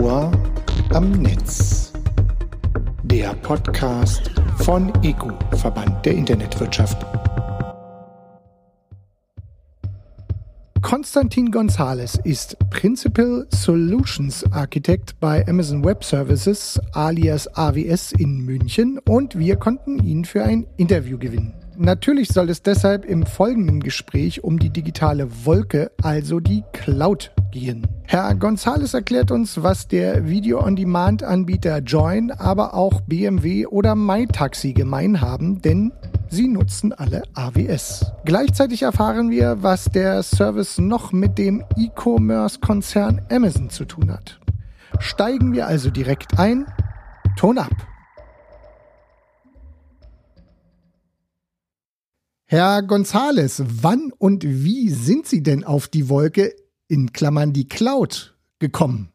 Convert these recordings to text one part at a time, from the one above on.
Ohr am Netz. Der Podcast von EGU, Verband der Internetwirtschaft. Konstantin Gonzalez ist Principal Solutions Architect bei Amazon Web Services alias AWS in München und wir konnten ihn für ein Interview gewinnen. Natürlich soll es deshalb im folgenden Gespräch um die digitale Wolke, also die Cloud, gehen. Herr Gonzales erklärt uns, was der Video-on-Demand-Anbieter Join, aber auch BMW oder MyTaxi gemein haben, denn sie nutzen alle AWS. Gleichzeitig erfahren wir, was der Service noch mit dem E-Commerce-Konzern Amazon zu tun hat. Steigen wir also direkt ein. Ton ab! Herr Gonzales, wann und wie sind Sie denn auf die Wolke in Klammern die Cloud gekommen?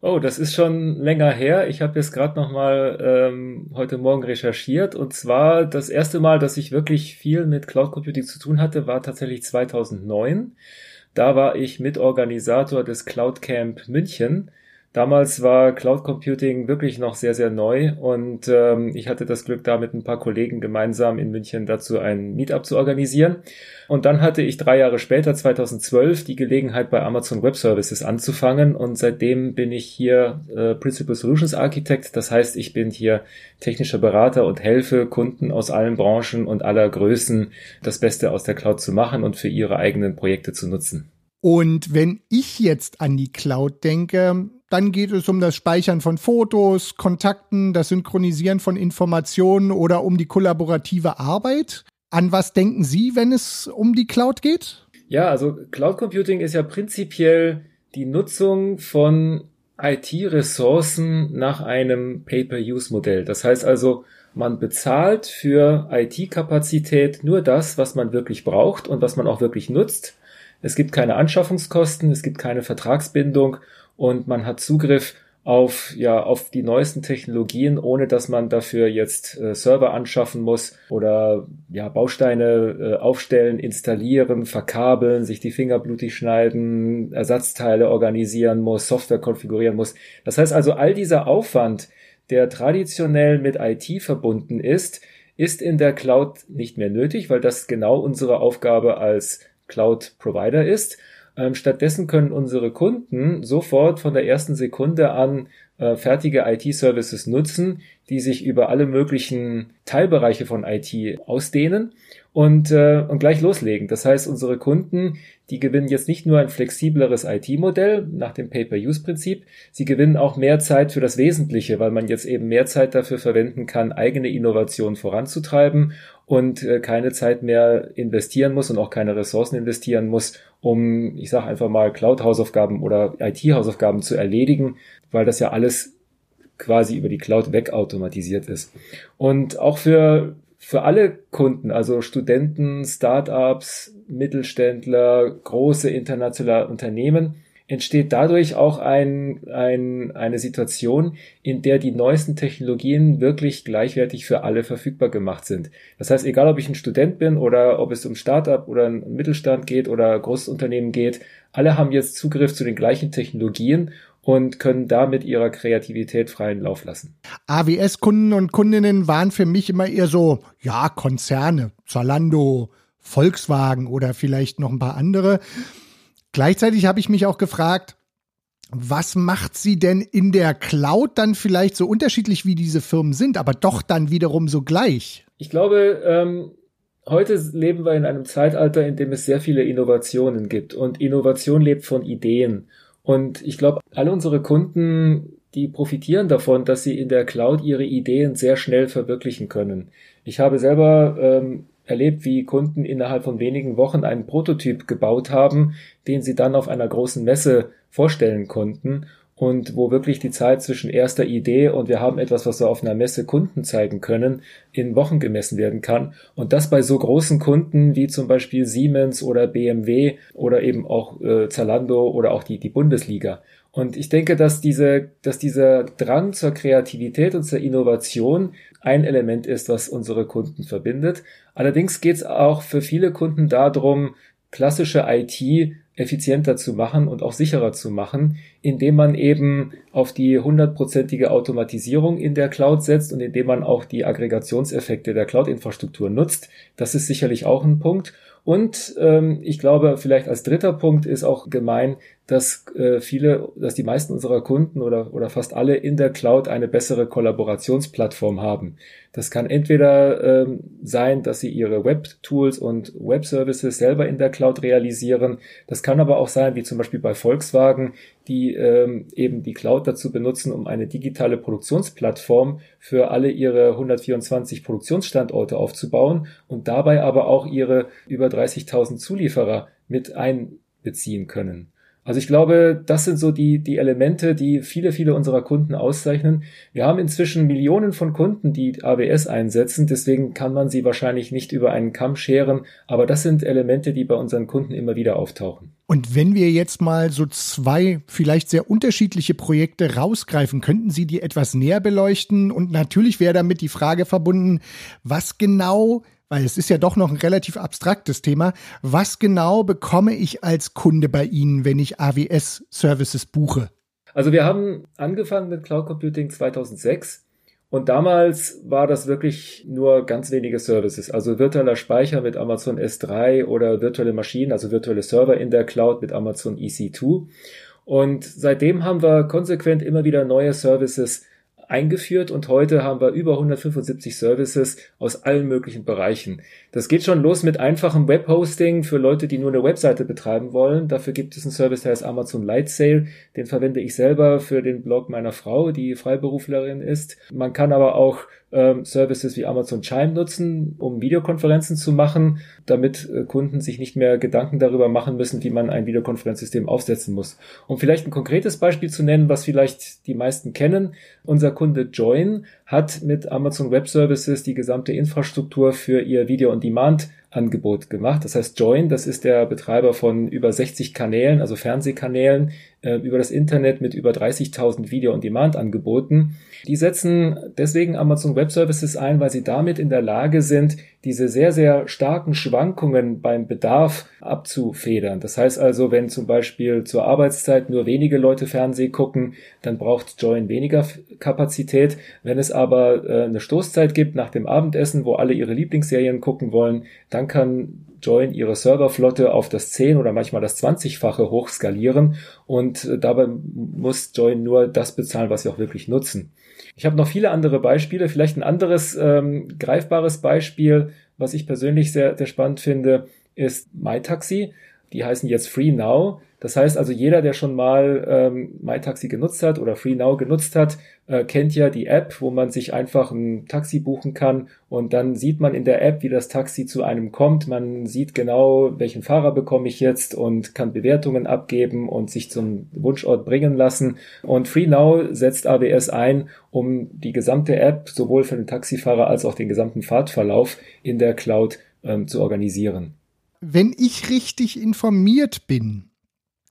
Oh, das ist schon länger her. Ich habe jetzt gerade noch mal ähm, heute Morgen recherchiert und zwar das erste Mal, dass ich wirklich viel mit Cloud Computing zu tun hatte, war tatsächlich 2009. Da war ich Mitorganisator des Cloud Camp München Damals war Cloud Computing wirklich noch sehr, sehr neu und ähm, ich hatte das Glück, da mit ein paar Kollegen gemeinsam in München dazu ein Meetup zu organisieren. Und dann hatte ich drei Jahre später, 2012, die Gelegenheit bei Amazon Web Services anzufangen und seitdem bin ich hier äh, Principal Solutions Architect. Das heißt, ich bin hier technischer Berater und helfe Kunden aus allen Branchen und aller Größen, das Beste aus der Cloud zu machen und für ihre eigenen Projekte zu nutzen. Und wenn ich jetzt an die Cloud denke, dann geht es um das Speichern von Fotos, Kontakten, das Synchronisieren von Informationen oder um die kollaborative Arbeit. An was denken Sie, wenn es um die Cloud geht? Ja, also Cloud Computing ist ja prinzipiell die Nutzung von IT-Ressourcen nach einem Pay-per-Use-Modell. Das heißt also, man bezahlt für IT-Kapazität nur das, was man wirklich braucht und was man auch wirklich nutzt. Es gibt keine Anschaffungskosten, es gibt keine Vertragsbindung und man hat Zugriff auf ja auf die neuesten Technologien, ohne dass man dafür jetzt äh, Server anschaffen muss oder ja Bausteine äh, aufstellen, installieren, verkabeln, sich die Finger blutig schneiden, Ersatzteile organisieren muss, Software konfigurieren muss. Das heißt also all dieser Aufwand, der traditionell mit IT verbunden ist, ist in der Cloud nicht mehr nötig, weil das genau unsere Aufgabe als Cloud Provider ist ähm, stattdessen können unsere Kunden sofort von der ersten Sekunde an äh, fertige IT-Services nutzen, die sich über alle möglichen Teilbereiche von IT ausdehnen und, äh, und gleich loslegen. Das heißt, unsere Kunden, die gewinnen jetzt nicht nur ein flexibleres IT-Modell nach dem Pay-per-Use-Prinzip, sie gewinnen auch mehr Zeit für das Wesentliche, weil man jetzt eben mehr Zeit dafür verwenden kann, eigene Innovationen voranzutreiben und äh, keine Zeit mehr investieren muss und auch keine Ressourcen investieren muss, um, ich sage einfach mal, Cloud-Hausaufgaben oder IT-Hausaufgaben zu erledigen, weil das ja alles quasi über die Cloud wegautomatisiert ist. Und auch für für alle Kunden, also Studenten, Startups, Mittelständler, große internationale Unternehmen, entsteht dadurch auch ein, ein, eine Situation, in der die neuesten Technologien wirklich gleichwertig für alle verfügbar gemacht sind. Das heißt, egal ob ich ein Student bin oder ob es um Startup oder einen Mittelstand geht oder großes Unternehmen geht, alle haben jetzt Zugriff zu den gleichen Technologien und können damit ihrer Kreativität freien Lauf lassen. AWS-Kunden und Kundinnen waren für mich immer eher so, ja, Konzerne, Zalando, Volkswagen oder vielleicht noch ein paar andere. Gleichzeitig habe ich mich auch gefragt, was macht sie denn in der Cloud dann vielleicht so unterschiedlich, wie diese Firmen sind, aber doch dann wiederum so gleich? Ich glaube, ähm, heute leben wir in einem Zeitalter, in dem es sehr viele Innovationen gibt und Innovation lebt von Ideen. Und ich glaube, alle unsere Kunden, die profitieren davon, dass sie in der Cloud ihre Ideen sehr schnell verwirklichen können. Ich habe selber ähm, erlebt, wie Kunden innerhalb von wenigen Wochen einen Prototyp gebaut haben, den sie dann auf einer großen Messe vorstellen konnten und wo wirklich die Zeit zwischen erster Idee und wir haben etwas, was wir auf einer Messe Kunden zeigen können, in Wochen gemessen werden kann. Und das bei so großen Kunden wie zum Beispiel Siemens oder BMW oder eben auch äh, Zalando oder auch die, die Bundesliga. Und ich denke, dass diese, dass dieser Drang zur Kreativität und zur Innovation ein Element ist, was unsere Kunden verbindet. Allerdings geht es auch für viele Kunden darum, klassische IT effizienter zu machen und auch sicherer zu machen, indem man eben auf die hundertprozentige Automatisierung in der Cloud setzt und indem man auch die Aggregationseffekte der Cloud-Infrastruktur nutzt. Das ist sicherlich auch ein Punkt. Und ähm, ich glaube, vielleicht als dritter Punkt ist auch gemein, dass äh, viele, dass die meisten unserer Kunden oder, oder fast alle in der Cloud eine bessere Kollaborationsplattform haben. Das kann entweder ähm, sein, dass sie ihre Web-Tools und Web-Services selber in der Cloud realisieren. Das kann aber auch sein, wie zum Beispiel bei Volkswagen, die ähm, eben die Cloud dazu benutzen, um eine digitale Produktionsplattform für alle ihre 124 Produktionsstandorte aufzubauen und dabei aber auch ihre über 30.000 Zulieferer mit einbeziehen können. Also ich glaube, das sind so die, die Elemente, die viele, viele unserer Kunden auszeichnen. Wir haben inzwischen Millionen von Kunden, die AWS einsetzen, deswegen kann man sie wahrscheinlich nicht über einen Kamm scheren, aber das sind Elemente, die bei unseren Kunden immer wieder auftauchen. Und wenn wir jetzt mal so zwei vielleicht sehr unterschiedliche Projekte rausgreifen, könnten Sie die etwas näher beleuchten? Und natürlich wäre damit die Frage verbunden, was genau weil es ist ja doch noch ein relativ abstraktes Thema. Was genau bekomme ich als Kunde bei Ihnen, wenn ich AWS-Services buche? Also wir haben angefangen mit Cloud Computing 2006 und damals war das wirklich nur ganz wenige Services, also virtueller Speicher mit Amazon S3 oder virtuelle Maschinen, also virtuelle Server in der Cloud mit Amazon EC2. Und seitdem haben wir konsequent immer wieder neue Services eingeführt und heute haben wir über 175 Services aus allen möglichen Bereichen. Das geht schon los mit einfachem Webhosting für Leute, die nur eine Webseite betreiben wollen. Dafür gibt es einen Service, der heißt Amazon Light Sale. Den verwende ich selber für den Blog meiner Frau, die Freiberuflerin ist. Man kann aber auch ähm, Services wie Amazon Chime nutzen, um Videokonferenzen zu machen, damit äh, Kunden sich nicht mehr Gedanken darüber machen müssen, wie man ein Videokonferenzsystem aufsetzen muss. Um vielleicht ein konkretes Beispiel zu nennen, was vielleicht die meisten kennen, unser Kunde Join hat mit Amazon Web Services die gesamte Infrastruktur für ihr Video-on-Demand Angebot gemacht. Das heißt, Join, das ist der Betreiber von über 60 Kanälen, also Fernsehkanälen, äh, über das Internet mit über 30.000 Video-on-Demand-Angeboten. Die setzen deswegen Amazon Web Services ein, weil sie damit in der Lage sind, diese sehr, sehr starken Schwankungen beim Bedarf abzufedern. Das heißt also, wenn zum Beispiel zur Arbeitszeit nur wenige Leute Fernsehen gucken, dann braucht Join weniger Kapazität. Wenn es aber äh, eine Stoßzeit gibt nach dem Abendessen, wo alle ihre Lieblingsserien gucken wollen, dann kann Join ihre Serverflotte auf das 10 oder manchmal das 20-fache hochskalieren und äh, dabei muss Join nur das bezahlen, was sie auch wirklich nutzen. Ich habe noch viele andere Beispiele, vielleicht ein anderes ähm, greifbares Beispiel, was ich persönlich sehr, sehr spannend finde, ist MyTaxi. Die heißen jetzt Free Now. Das heißt also, jeder, der schon mal ähm, MyTaxi genutzt hat oder FreeNow genutzt hat, äh, kennt ja die App, wo man sich einfach ein Taxi buchen kann und dann sieht man in der App, wie das Taxi zu einem kommt. Man sieht genau, welchen Fahrer bekomme ich jetzt und kann Bewertungen abgeben und sich zum Wunschort bringen lassen. Und FreeNow setzt AWS ein, um die gesamte App sowohl für den Taxifahrer als auch den gesamten Fahrtverlauf in der Cloud ähm, zu organisieren. Wenn ich richtig informiert bin,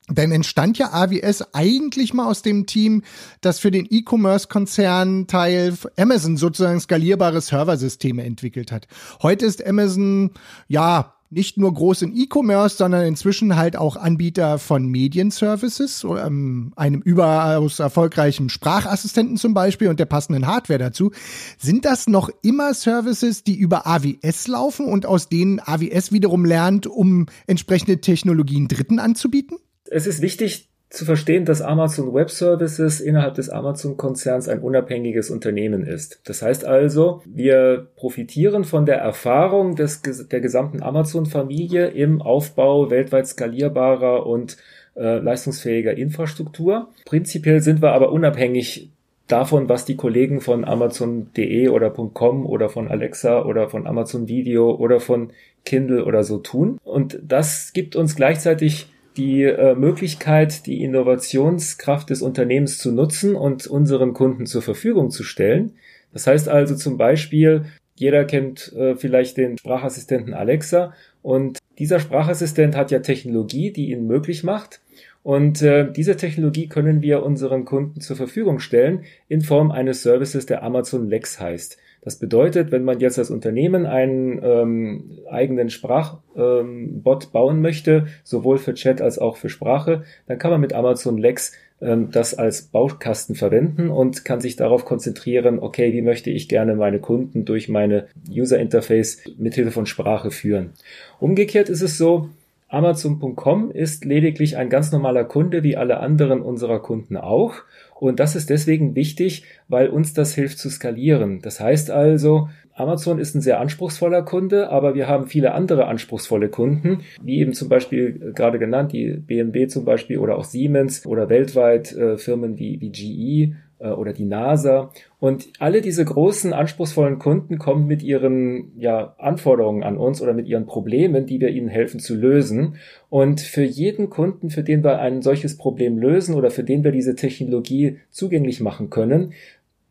dann entstand ja AWS eigentlich mal aus dem Team, das für den E-Commerce-Konzern Teil Amazon sozusagen skalierbare Serversysteme entwickelt hat. Heute ist Amazon, ja, nicht nur groß in E-Commerce, sondern inzwischen halt auch Anbieter von Medienservices, ähm, einem überaus erfolgreichen Sprachassistenten zum Beispiel und der passenden Hardware dazu. Sind das noch immer Services, die über AWS laufen und aus denen AWS wiederum lernt, um entsprechende Technologien Dritten anzubieten? Es ist wichtig zu verstehen, dass Amazon Web Services innerhalb des Amazon-Konzerns ein unabhängiges Unternehmen ist. Das heißt also, wir profitieren von der Erfahrung des, der gesamten Amazon-Familie im Aufbau weltweit skalierbarer und äh, leistungsfähiger Infrastruktur. Prinzipiell sind wir aber unabhängig davon, was die Kollegen von Amazon.de oder .com oder von Alexa oder von Amazon Video oder von Kindle oder so tun. Und das gibt uns gleichzeitig die äh, Möglichkeit, die Innovationskraft des Unternehmens zu nutzen und unseren Kunden zur Verfügung zu stellen. Das heißt also zum Beispiel, jeder kennt äh, vielleicht den Sprachassistenten Alexa und dieser Sprachassistent hat ja Technologie, die ihn möglich macht. Und äh, diese Technologie können wir unseren Kunden zur Verfügung stellen in Form eines Services, der Amazon Lex heißt. Das bedeutet, wenn man jetzt als Unternehmen einen ähm, eigenen Sprachbot ähm, bauen möchte, sowohl für Chat als auch für Sprache, dann kann man mit Amazon Lex ähm, das als Baukasten verwenden und kann sich darauf konzentrieren, okay, wie möchte ich gerne meine Kunden durch meine User Interface mithilfe von Sprache führen. Umgekehrt ist es so, Amazon.com ist lediglich ein ganz normaler Kunde wie alle anderen unserer Kunden auch. Und das ist deswegen wichtig, weil uns das hilft zu skalieren. Das heißt also, Amazon ist ein sehr anspruchsvoller Kunde, aber wir haben viele andere anspruchsvolle Kunden, wie eben zum Beispiel äh, gerade genannt, die BMW zum Beispiel oder auch Siemens oder weltweit äh, Firmen wie, wie GE oder die NASA. Und alle diese großen, anspruchsvollen Kunden kommen mit ihren ja, Anforderungen an uns oder mit ihren Problemen, die wir ihnen helfen zu lösen. Und für jeden Kunden, für den wir ein solches Problem lösen oder für den wir diese Technologie zugänglich machen können,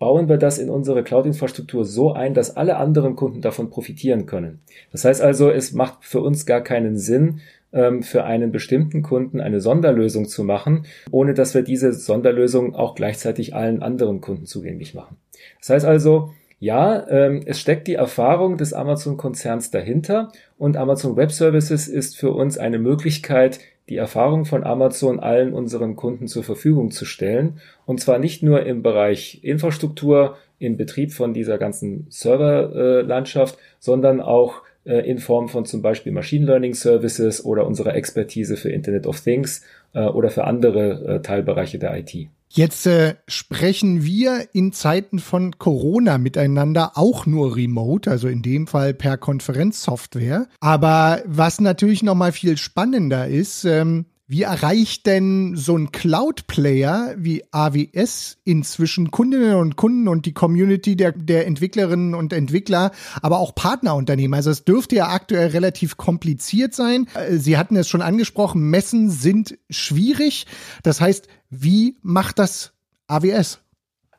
bauen wir das in unsere Cloud-Infrastruktur so ein, dass alle anderen Kunden davon profitieren können. Das heißt also, es macht für uns gar keinen Sinn, für einen bestimmten Kunden eine Sonderlösung zu machen, ohne dass wir diese Sonderlösung auch gleichzeitig allen anderen Kunden zugänglich machen. Das heißt also, ja, ähm, es steckt die Erfahrung des Amazon-Konzerns dahinter und Amazon Web Services ist für uns eine Möglichkeit, die Erfahrung von Amazon allen unseren Kunden zur Verfügung zu stellen. Und zwar nicht nur im Bereich Infrastruktur, im Betrieb von dieser ganzen Serverlandschaft, sondern auch in Form von zum Beispiel Machine Learning Services oder unserer Expertise für Internet of Things äh, oder für andere äh, Teilbereiche der IT. Jetzt äh, sprechen wir in Zeiten von Corona miteinander auch nur remote, also in dem Fall per Konferenzsoftware. Aber was natürlich noch mal viel spannender ist, ähm, wie erreicht denn so ein Cloud-Player wie AWS inzwischen Kundinnen und Kunden und die Community der, der Entwicklerinnen und Entwickler, aber auch Partnerunternehmen? Also es dürfte ja aktuell relativ kompliziert sein. Äh, Sie hatten es schon angesprochen, Messen sind schwierig. Das heißt, wie macht das AWS?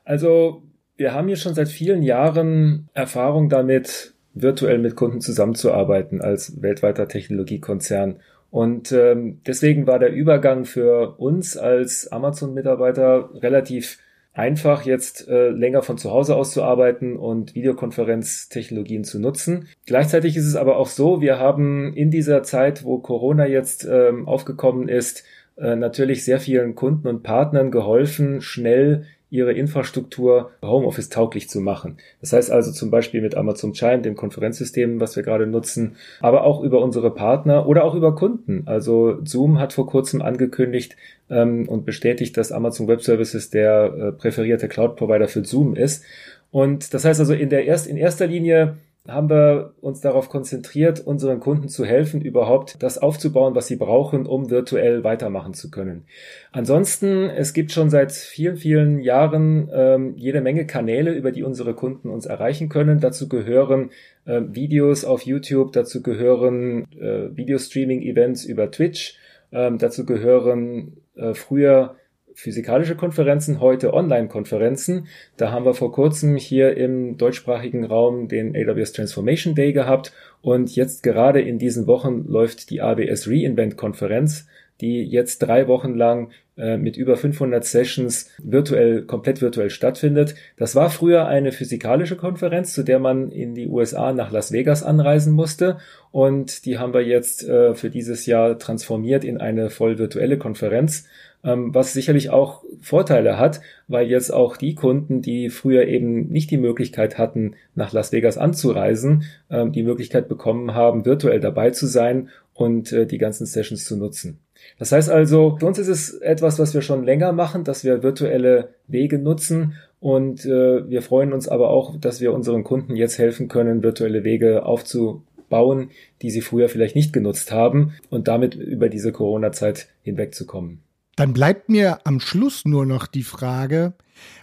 Also wir haben hier schon seit vielen Jahren Erfahrung damit, virtuell mit Kunden zusammenzuarbeiten als weltweiter Technologiekonzern. Und ähm, deswegen war der Übergang für uns als Amazon-Mitarbeiter relativ einfach, jetzt äh, länger von zu Hause aus zu arbeiten und Videokonferenztechnologien zu nutzen. Gleichzeitig ist es aber auch so, wir haben in dieser Zeit, wo Corona jetzt ähm, aufgekommen ist, äh, natürlich sehr vielen Kunden und Partnern geholfen, schnell ihre Infrastruktur Homeoffice tauglich zu machen. Das heißt also zum Beispiel mit Amazon Chime, dem Konferenzsystem, was wir gerade nutzen, aber auch über unsere Partner oder auch über Kunden. Also Zoom hat vor kurzem angekündigt ähm, und bestätigt, dass Amazon Web Services der äh, präferierte Cloud-Provider für Zoom ist. Und das heißt also in der erst in erster Linie haben wir uns darauf konzentriert, unseren Kunden zu helfen, überhaupt das aufzubauen, was sie brauchen, um virtuell weitermachen zu können. Ansonsten, es gibt schon seit vielen, vielen Jahren ähm, jede Menge Kanäle, über die unsere Kunden uns erreichen können. Dazu gehören äh, Videos auf YouTube, dazu gehören äh, Videostreaming-Events über Twitch, ähm, dazu gehören äh, früher physikalische Konferenzen, heute Online-Konferenzen. Da haben wir vor kurzem hier im deutschsprachigen Raum den AWS Transformation Day gehabt und jetzt gerade in diesen Wochen läuft die AWS Reinvent Konferenz, die jetzt drei Wochen lang äh, mit über 500 Sessions virtuell, komplett virtuell stattfindet. Das war früher eine physikalische Konferenz, zu der man in die USA nach Las Vegas anreisen musste. Und die haben wir jetzt äh, für dieses Jahr transformiert in eine voll virtuelle Konferenz was sicherlich auch Vorteile hat, weil jetzt auch die Kunden, die früher eben nicht die Möglichkeit hatten, nach Las Vegas anzureisen, ähm, die Möglichkeit bekommen haben, virtuell dabei zu sein und äh, die ganzen Sessions zu nutzen. Das heißt also, für uns ist es etwas, was wir schon länger machen, dass wir virtuelle Wege nutzen und äh, wir freuen uns aber auch, dass wir unseren Kunden jetzt helfen können, virtuelle Wege aufzubauen, die sie früher vielleicht nicht genutzt haben und damit über diese Corona-Zeit hinwegzukommen. Dann bleibt mir am Schluss nur noch die Frage,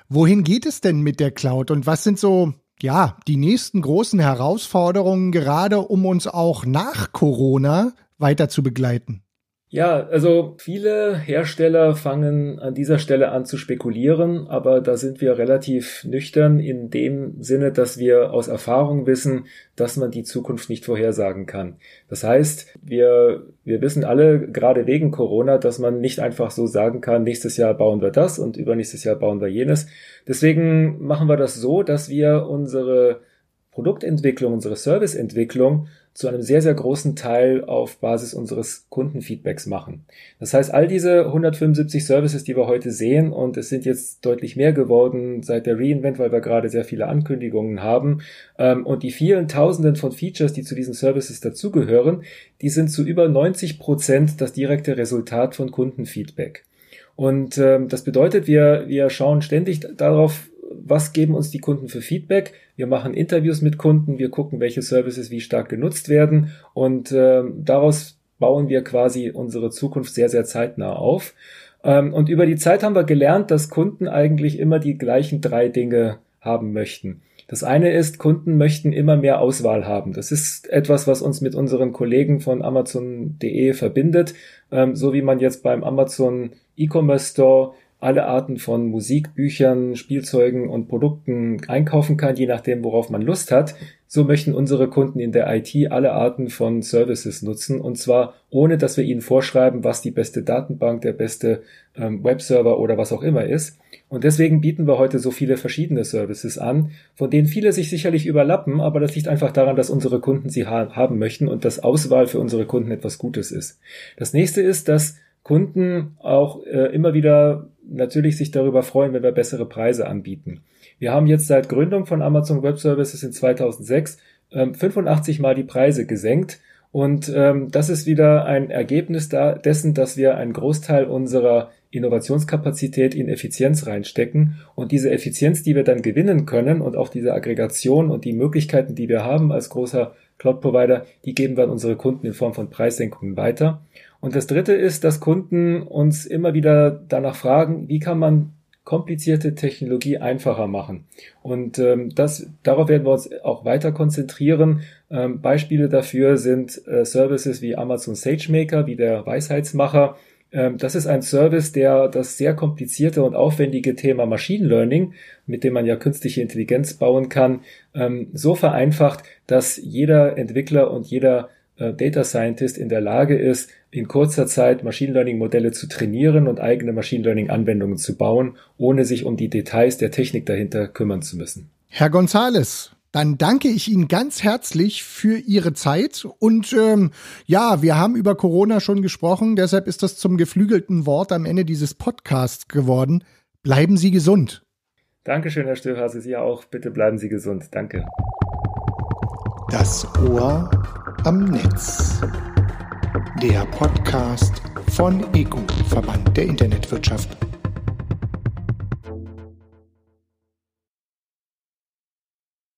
wohin geht es denn mit der Cloud und was sind so, ja, die nächsten großen Herausforderungen, gerade um uns auch nach Corona weiter zu begleiten? Ja, also viele Hersteller fangen an dieser Stelle an zu spekulieren, aber da sind wir relativ nüchtern in dem Sinne, dass wir aus Erfahrung wissen, dass man die Zukunft nicht vorhersagen kann. Das heißt, wir, wir wissen alle, gerade wegen Corona, dass man nicht einfach so sagen kann, nächstes Jahr bauen wir das und übernächstes Jahr bauen wir jenes. Deswegen machen wir das so, dass wir unsere Produktentwicklung, unsere Serviceentwicklung zu einem sehr, sehr großen Teil auf Basis unseres Kundenfeedbacks machen. Das heißt, all diese 175 Services, die wir heute sehen, und es sind jetzt deutlich mehr geworden seit der Reinvent, weil wir gerade sehr viele Ankündigungen haben, ähm, und die vielen Tausenden von Features, die zu diesen Services dazugehören, die sind zu über 90 Prozent das direkte Resultat von Kundenfeedback. Und ähm, das bedeutet, wir, wir schauen ständig darauf, was geben uns die Kunden für Feedback. Wir machen Interviews mit Kunden, wir gucken, welche Services wie stark genutzt werden und äh, daraus bauen wir quasi unsere Zukunft sehr, sehr zeitnah auf. Ähm, und über die Zeit haben wir gelernt, dass Kunden eigentlich immer die gleichen drei Dinge haben möchten. Das eine ist, Kunden möchten immer mehr Auswahl haben. Das ist etwas, was uns mit unseren Kollegen von Amazon.de verbindet. Ähm, so wie man jetzt beim Amazon E-Commerce Store alle Arten von Musik, Büchern, Spielzeugen und Produkten einkaufen kann, je nachdem, worauf man Lust hat. So möchten unsere Kunden in der IT alle Arten von Services nutzen und zwar ohne, dass wir ihnen vorschreiben, was die beste Datenbank, der beste ähm, Webserver oder was auch immer ist. Und deswegen bieten wir heute so viele verschiedene Services an, von denen viele sich sicherlich überlappen, aber das liegt einfach daran, dass unsere Kunden sie ha haben möchten und dass Auswahl für unsere Kunden etwas Gutes ist. Das nächste ist, dass Kunden auch äh, immer wieder natürlich sich darüber freuen, wenn wir bessere Preise anbieten. Wir haben jetzt seit Gründung von Amazon Web Services in 2006 ähm, 85 Mal die Preise gesenkt und ähm, das ist wieder ein Ergebnis da, dessen, dass wir einen Großteil unserer Innovationskapazität in Effizienz reinstecken und diese Effizienz, die wir dann gewinnen können und auch diese Aggregation und die Möglichkeiten, die wir haben als großer Cloud-Provider, die geben wir an unsere Kunden in Form von Preissenkungen weiter. Und das Dritte ist, dass Kunden uns immer wieder danach fragen, wie kann man komplizierte Technologie einfacher machen. Und ähm, das, darauf werden wir uns auch weiter konzentrieren. Ähm, Beispiele dafür sind äh, Services wie Amazon SageMaker, wie der Weisheitsmacher. Ähm, das ist ein Service, der das sehr komplizierte und aufwendige Thema Machine Learning, mit dem man ja künstliche Intelligenz bauen kann, ähm, so vereinfacht, dass jeder Entwickler und jeder Data Scientist in der Lage ist, in kurzer Zeit Machine Learning Modelle zu trainieren und eigene Machine Learning Anwendungen zu bauen, ohne sich um die Details der Technik dahinter kümmern zu müssen. Herr Gonzales, dann danke ich Ihnen ganz herzlich für Ihre Zeit. Und ähm, ja, wir haben über Corona schon gesprochen, deshalb ist das zum geflügelten Wort am Ende dieses Podcasts geworden. Bleiben Sie gesund. Dankeschön, Herr Stöhhase. Sie auch. Bitte bleiben Sie gesund. Danke. Das Ohr am Netz. Der Podcast von EGU, Verband der Internetwirtschaft.